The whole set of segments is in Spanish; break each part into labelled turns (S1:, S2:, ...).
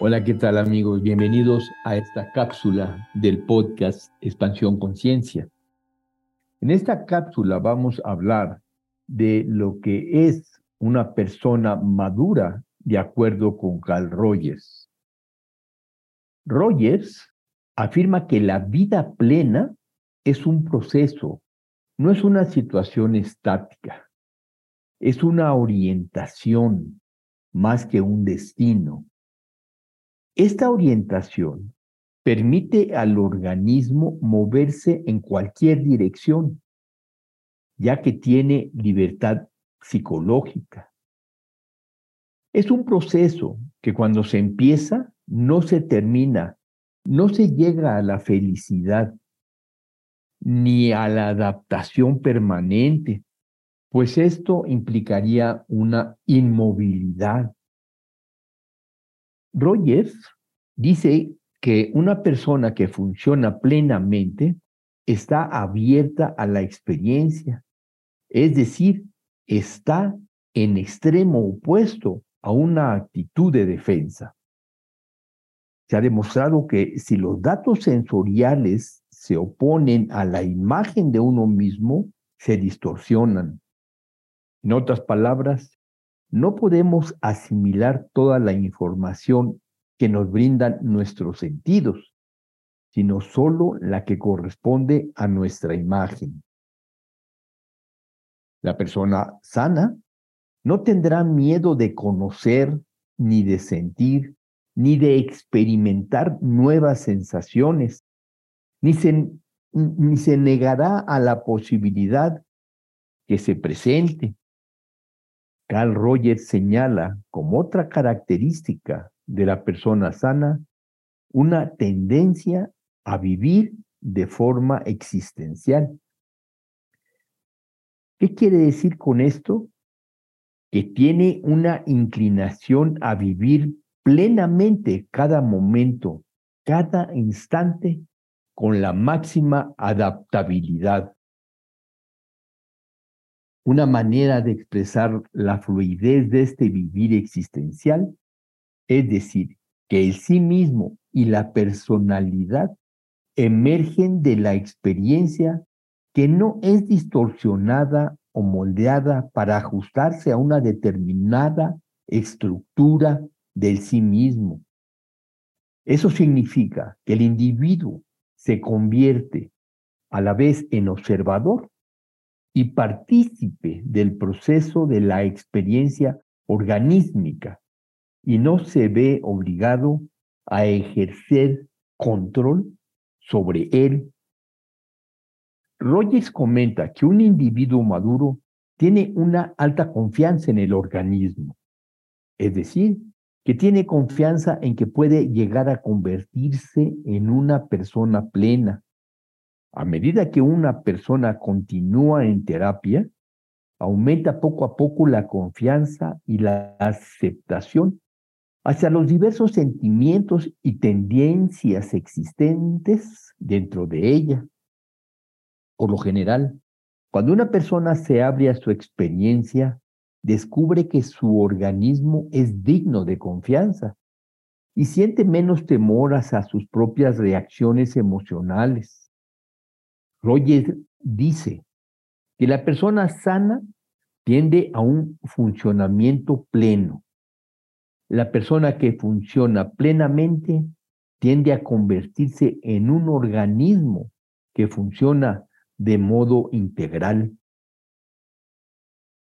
S1: Hola, ¿qué tal amigos? Bienvenidos a esta cápsula del podcast Expansión Conciencia. En esta cápsula vamos a hablar de lo que es una persona madura de acuerdo con Carl Rogers. Rogers afirma que la vida plena es un proceso, no es una situación estática, es una orientación más que un destino. Esta orientación permite al organismo moverse en cualquier dirección, ya que tiene libertad psicológica. Es un proceso que cuando se empieza no se termina, no se llega a la felicidad ni a la adaptación permanente, pues esto implicaría una inmovilidad Rogers dice que una persona que funciona plenamente está abierta a la experiencia, es decir, está en extremo opuesto a una actitud de defensa. Se ha demostrado que si los datos sensoriales se oponen a la imagen de uno mismo, se distorsionan. En otras palabras, no podemos asimilar toda la información que nos brindan nuestros sentidos, sino solo la que corresponde a nuestra imagen. La persona sana no tendrá miedo de conocer, ni de sentir, ni de experimentar nuevas sensaciones, ni se, ni se negará a la posibilidad que se presente Carl Rogers señala como otra característica de la persona sana una tendencia a vivir de forma existencial. ¿Qué quiere decir con esto? Que tiene una inclinación a vivir plenamente cada momento, cada instante, con la máxima adaptabilidad una manera de expresar la fluidez de este vivir existencial, es decir, que el sí mismo y la personalidad emergen de la experiencia que no es distorsionada o moldeada para ajustarse a una determinada estructura del sí mismo. Eso significa que el individuo se convierte a la vez en observador y partícipe del proceso de la experiencia organísmica y no se ve obligado a ejercer control sobre él. Rogers comenta que un individuo maduro tiene una alta confianza en el organismo, es decir, que tiene confianza en que puede llegar a convertirse en una persona plena, a medida que una persona continúa en terapia, aumenta poco a poco la confianza y la aceptación hacia los diversos sentimientos y tendencias existentes dentro de ella. Por lo general, cuando una persona se abre a su experiencia, descubre que su organismo es digno de confianza y siente menos temor hacia sus propias reacciones emocionales Rogers dice que la persona sana tiende a un funcionamiento pleno. La persona que funciona plenamente tiende a convertirse en un organismo que funciona de modo integral.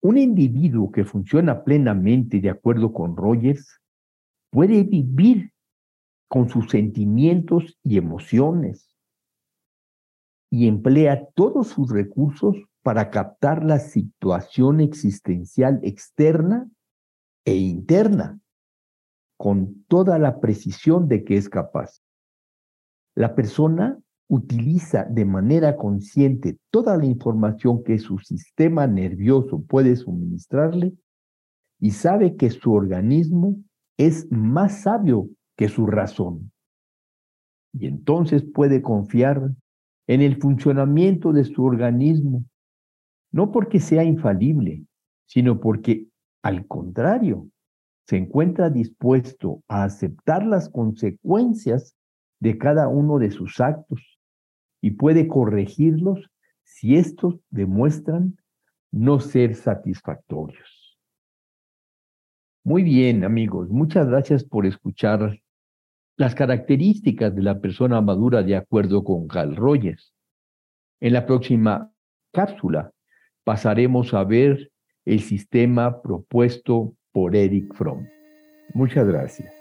S1: Un individuo que funciona plenamente de acuerdo con Rogers puede vivir con sus sentimientos y emociones, y emplea todos sus recursos para captar la situación existencial externa e interna con toda la precisión de que es capaz. La persona utiliza de manera consciente toda la información que su sistema nervioso puede suministrarle y sabe que su organismo es más sabio que su razón. Y entonces puede confiar en el funcionamiento de su organismo, no porque sea infalible, sino porque, al contrario, se encuentra dispuesto a aceptar las consecuencias de cada uno de sus actos y puede corregirlos si estos demuestran no ser satisfactorios. Muy bien, amigos, muchas gracias por escuchar las características de la persona madura de acuerdo con Carl Rogers. En la próxima cápsula pasaremos a ver el sistema propuesto por Eric Fromm. Muchas gracias.